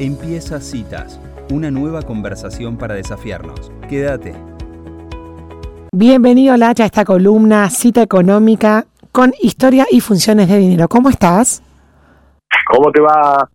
Empieza Citas, una nueva conversación para desafiarnos. Quédate. Bienvenido, Lacha, a esta columna Cita Económica con historia y funciones de dinero. ¿Cómo estás? ¿Cómo te va,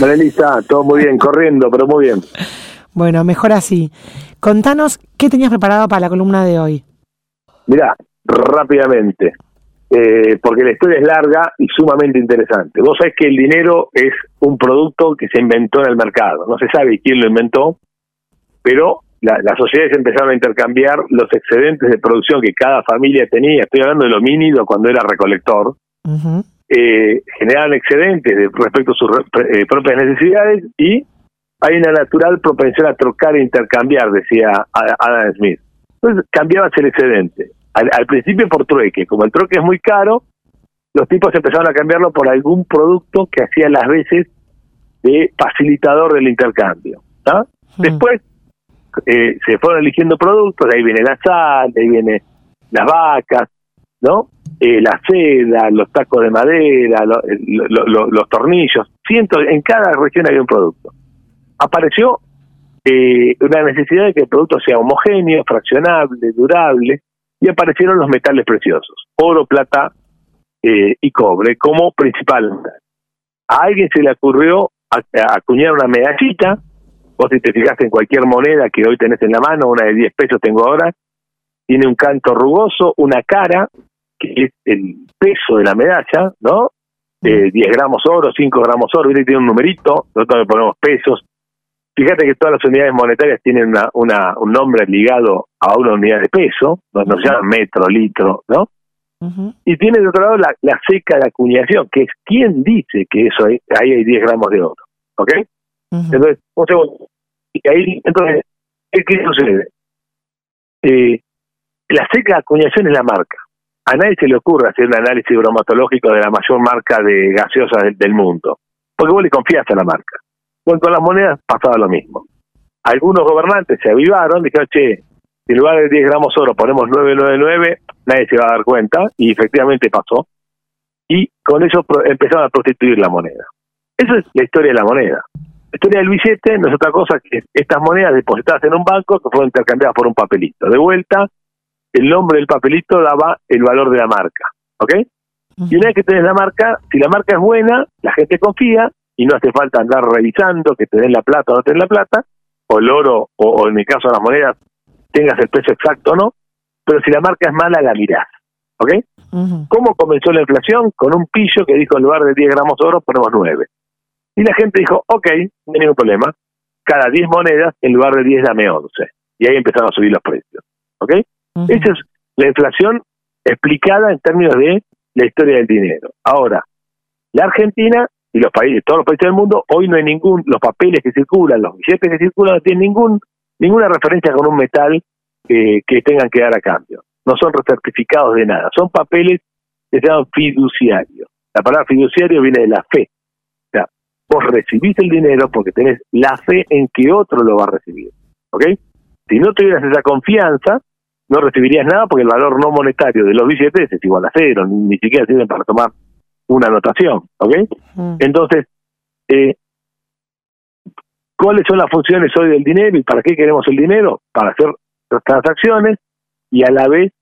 Marilisa? Todo muy bien, corriendo, pero muy bien. Bueno, mejor así. Contanos qué tenías preparado para la columna de hoy. Mirá, rápidamente, eh, porque la historia es larga y sumamente interesante. Vos sabés que el dinero es un producto que se inventó en el mercado. No se sabe quién lo inventó, pero las sociedades empezaron a intercambiar los excedentes de producción que cada familia tenía. Estoy hablando de homínido cuando era recolector. eh, generaban excedentes respecto a sus eh, propias necesidades y hay una natural propensión a trocar e intercambiar, decía Adam Smith. Entonces cambiabas el excedente. Al, principio por trueque, como el trueque es muy caro, los tipos empezaron a cambiarlo por algún producto que hacía las veces de facilitador del intercambio. Después eh, se fueron eligiendo productos, de ahí viene la sal, de ahí viene las vacas, ¿no? Eh, la seda, los tacos de madera, los tornillos, cientos, en cada región había un producto. Apareció eh, una necesidad de que el producto sea homogéneo, fraccionable, durable, y aparecieron los metales preciosos, oro, plata eh, y cobre como principal. A alguien se le ocurrió acuñar una medallita, vos si te fijaste en cualquier moneda que hoy tenés en la mano, una de 10 pesos tengo ahora, tiene un canto rugoso, una cara, que es el peso de la medalla, ¿no? Eh, 10 gramos oro, 5 gramos oro, tiene un numerito, nosotros le ponemos pesos, Fíjate que todas las unidades monetarias tienen una, una, un nombre ligado a una unidad de peso, no, se llama metro, litro, ¿no? Y tiene de otro lado la, la, seca de acuñación, que es quien dice que eso hay, ahí hay 10 gramos de oro, ¿ok? Entonces, un segundo. Y ahí, entonces, ¿qué sucede? Eh, la seca de acuñación es la marca. A nadie se le ocurre hacer un análisis bromatológico de la mayor marca de gaseosa del, del mundo, porque vos le confías a la marca. Bueno, con las monedas pasaba lo mismo. Algunos gobernantes se avivaron, dijeron, che, en lugar de 10 gramos oro ponemos 999, nadie se va a dar cuenta, y efectivamente pasó. Y con eso empezaron a prostituir la moneda. Esa es la historia de la moneda. La historia del billete no es otra cosa que estas monedas depositadas en un banco que fueron intercambiadas por un papelito. De vuelta, el nombre del papelito daba el valor de la marca. ¿Ok? Y una vez que tenés la marca, si la marca es buena, la gente confía, y no hace falta andar revisando que te den la plata o no te den la plata, o el oro, o, en mi caso las monedas, tengas el precio exacto o no, pero si la marca es mala, la mirás. ¿Ok? ¿Cómo comenzó la inflación? Con un pillo que dijo en lugar de 10 gramos de oro ponemos 9. Y la gente dijo, ok, no hay ningún problema, cada 10 monedas en lugar de 10 dame 11. Y ahí empezaron a subir los precios. ¿Ok? Esa es la inflación explicada en términos de la historia del dinero. Ahora, la Argentina y los países, todos los países del mundo, hoy no hay ningún, los papeles que circulan, los billetes que circulan no tienen ningún, ninguna referencia con un metal que tengan que dar a cambio. No son certificados de nada, son papeles que se llaman fiduciarios. La palabra fiduciario viene de la fe. O sea, vos recibís el dinero porque tenés la fe en que otro lo va a recibir. ¿Ok? Si no tuvieras esa confianza, no recibirías nada porque el valor no monetario de los billetes es igual a cero, ni siquiera sirven para tomar una anotación, ¿ok? Mm. Entonces, eh, ¿cuáles son las funciones hoy del dinero y para qué queremos el dinero? Para hacer las transacciones y a la vez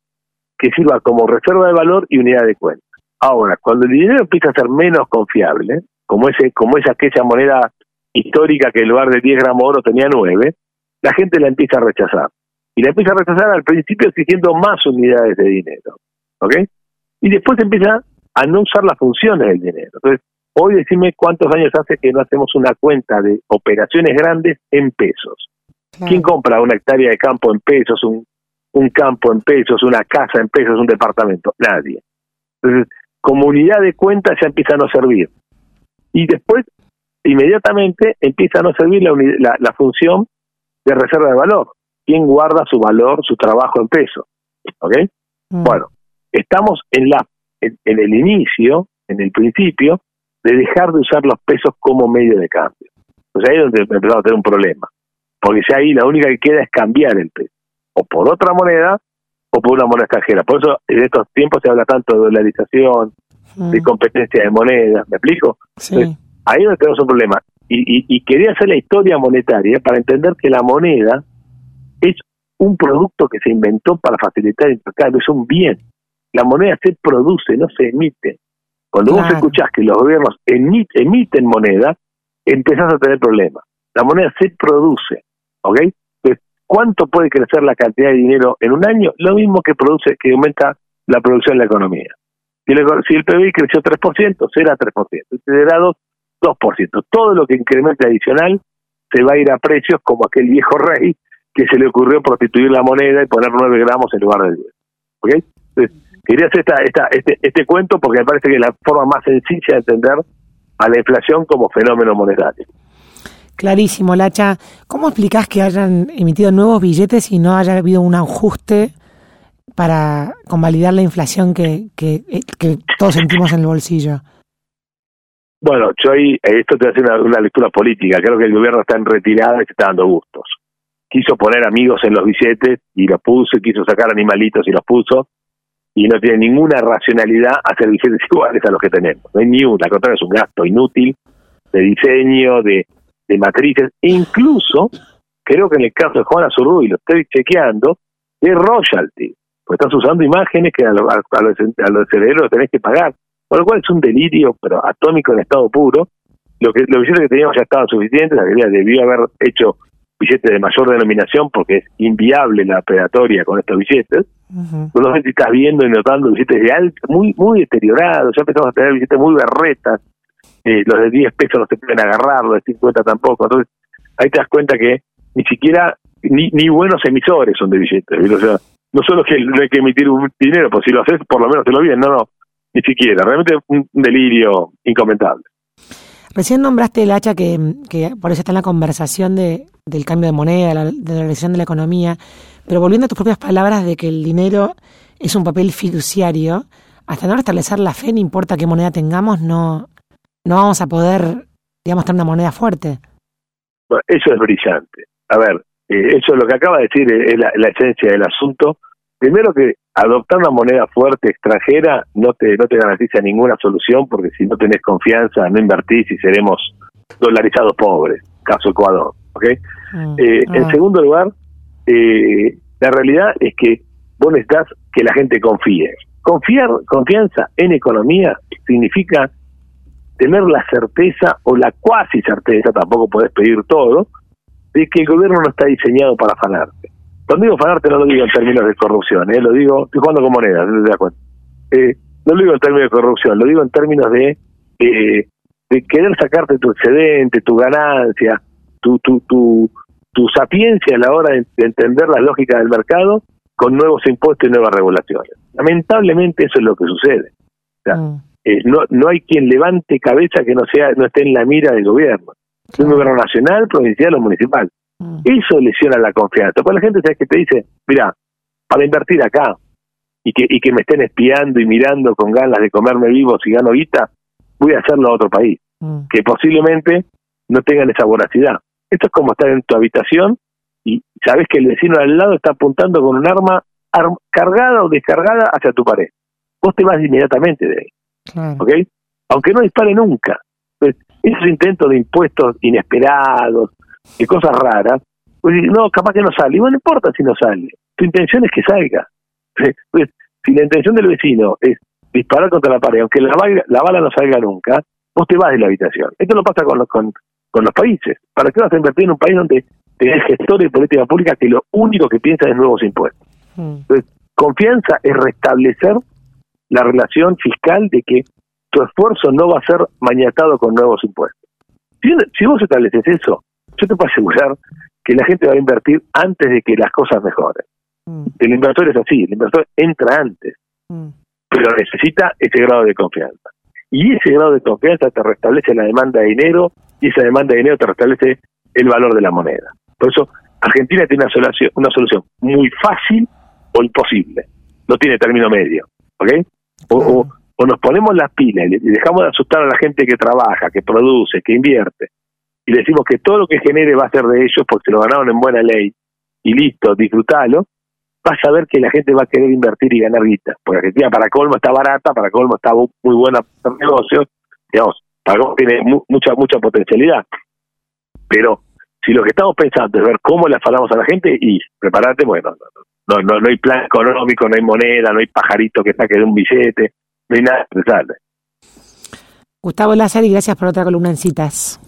que sirva como reserva de valor y unidad de cuenta. Ahora, cuando el dinero empieza a ser menos confiable, como ese como esa aquella moneda histórica que en lugar de 10 gramos de oro tenía 9, la gente la empieza a rechazar. Y la empieza a rechazar al principio exigiendo más unidades de dinero. ¿Ok? Y después empieza a no usar las funciones del dinero. Entonces, hoy decime cuántos años hace que no hacemos una cuenta de operaciones grandes en pesos. ¿Quién compra una hectárea de campo en pesos, un, un campo en pesos, una casa en pesos, un departamento? Nadie. Entonces, como unidad de cuenta ya empieza a no servir. Y después, inmediatamente, empieza a no servir la, la, función de reserva de valor. ¿Quién guarda su valor, su trabajo en pesos? ¿Ok? Mm. Bueno, estamos en la en, el inicio, en el principio, de dejar de usar los pesos como medio de cambio. Pues ahí es donde empezamos a tener un problema. Porque si ahí la única que queda es cambiar el peso. O por otra moneda o por una moneda extranjera. Por eso en estos tiempos se habla tanto de dolarización, de mm. competencia de monedas. ¿Me explico? ahí es donde tenemos un problema. y, quería hacer la historia monetaria para entender que la moneda es un producto que se inventó para facilitar el mercado, es un bien. La moneda se produce, no se emite. Cuando vos escuchás que los gobiernos emiten moneda, empezás a tener problemas. La moneda se produce, ¿ok? Entonces, ¿cuánto puede crecer la cantidad de dinero en un año? Lo mismo que produce, que aumenta la producción en la economía. Si el, si el PBI creció 3%, será 3%. Si será 2, 2%. Todo lo que incremente adicional se va a ir a precios como aquel viejo rey que se le ocurrió prostituir la moneda y poner 9 gramos en lugar de 10. ¿Ok? Entonces, quería hacer esta, esta, este, este cuento porque me parece que es la forma más sencilla de entender a la inflación como fenómeno monetario. Clarísimo, Lacha. ¿Cómo explicás que hayan emitido nuevos billetes y no haya habido un ajuste para convalidar la inflación que, que, que todos sentimos en el bolsillo? Bueno, yo ahí, esto te hace una, una lectura política. Creo que el gobierno está en retirada y se está dando gustos. Quiso poner amigos en los billetes y los puso, quiso sacar animalitos y los puso, y no tiene ninguna racionalidad hacer billetes iguales a los que tenemos. No hay ni una, al contrario, es un gasto inútil de diseño, de, de matrices, incluso, creo que en el caso de Juana Zurduy, lo estoy chequeando, es royalty, porque estás usando imágenes que a, los, a los herederos tenés que pagar, por lo cual es un delirio, pero atómico en estado puro. Lo que, los billetes que teníamos ya estaban suficientes, la debió haber hecho billetes de mayor denominación porque es inviable la predatoria con estos billetes. Uh -huh. estás viendo y notando billetes de alto, muy muy deteriorados, ya empezamos a tener billetes muy berretas, eh, los de 10 pesos no se pueden agarrar, los de 50 tampoco, entonces ahí te das cuenta que ni siquiera ni, ni buenos emisores son de billetes, o sea, no solo que no hay que emitir un dinero, pues si lo haces por lo menos te lo bien, no, no, ni siquiera, realmente un delirio incomentable. Recién nombraste el hacha que, que por eso está en la conversación de, del cambio de moneda, la, de la realización de la economía, pero volviendo a tus propias palabras de que el dinero es un papel fiduciario, hasta no restablecer la fe, no importa qué moneda tengamos, no, no vamos a poder, digamos, tener una moneda fuerte. Eso es brillante. A ver, eh, eso lo que acaba de decir es la esencia del asunto. Primero que adoptar una moneda fuerte extranjera no te no te garantiza ninguna solución porque si no tenés confianza no invertís y seremos dolarizados pobres caso Ecuador ¿ok? Mm. Eh, ah. en segundo lugar eh, la realidad es que vos necesitas que la gente confíe confiar confianza en economía significa tener la certeza o la cuasi certeza tampoco podés pedir todo de que el gobierno no está diseñado para afanarte cuando digo fanarte no lo digo en términos de corrupción, ¿eh? lo digo, estoy jugando con monedas, ¿no te cuenta? Eh, no lo digo en términos de corrupción, lo digo en términos de, eh, de querer sacarte tu excedente, tu ganancia, tu, tu, tu, tu sapiencia a la hora de, entender la lógica del mercado con nuevos impuestos y nuevas regulaciones. Lamentablemente eso es lo que sucede. O sea, mm. eh, no, no hay quien levante cabeza que no sea no esté en la mira del gobierno. un gobierno nacional, provincial o municipal. Mm. Eso lesiona la confianza. Porque la gente sabe que te dice, mira, para invertir acá y que, y que me estén espiando y mirando con ganas de comerme vivo si gano guita, voy a hacerlo a otro país, mm. que posiblemente no tengan esa voracidad. Esto es como estar en tu habitación y sabes que el vecino al lado está apuntando con un arma cargada o descargada hacia tu pared. Vos te vas inmediatamente de ahí. ¿Ok? Aunque no dispare nunca. Entonces, esos intentos de impuestos inesperados, de cosas raras, pues no, capaz que no sale. Y bueno, no importa si no sale. Tu intención es que salga. Pues, si la intención del vecino es disparar contra la pared, aunque la, bala, la bala no salga nunca, vos te vas de la habitación. Esto lo pasa con los, con, con los países. ¿Para qué vas a invertir en un país donde tenés gestores de política pública que lo único que piensan es nuevos impuestos? Mm. Entonces, confianza es restablecer la relación fiscal de que tu esfuerzo no va a ser mañatado con nuevos impuestos. Si, si vos estableces eso, yo te puedo asegurar que la gente va a invertir antes de que las cosas mejoren. Mm. El inversor es así, el inversor entra antes, mm. pero necesita ese grado de confianza. Y ese grado de confianza te restablece la demanda de dinero y esa demanda de dinero te restablece el valor de la moneda. Por eso Argentina tiene una solución, una solución muy fácil o imposible. No tiene término medio. ¿Ok? O, o nos ponemos las pilas y dejamos de asustar a la gente que trabaja, que produce, que invierte, y decimos que todo lo que genere va a ser de ellos porque lo ganaron en buena ley y listo, disfrutalo, vas a ver que la gente va a querer invertir y ganar guita. Porque Argentina para colmo está barata, para colmo está muy buena para negocios, digamos, para colmo tiene mucha mucha potencialidad. Pero si lo que estamos pensando es ver cómo le afanamos a la gente, y preparate, bueno, no, no, no hay plan económico, no hay moneda, no hay pajarito que saque de un billete, no hay nada que. Gustavo Lázaro, y gracias por otra columna en citas.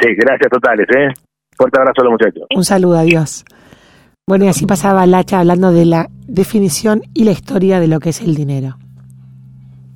Sí, gracias totales, ¿eh? Fuerte abrazo a los muchachos. Un saludo, adiós. Bueno, y así pasaba Lacha hablando de la definición y la historia de lo que es el dinero.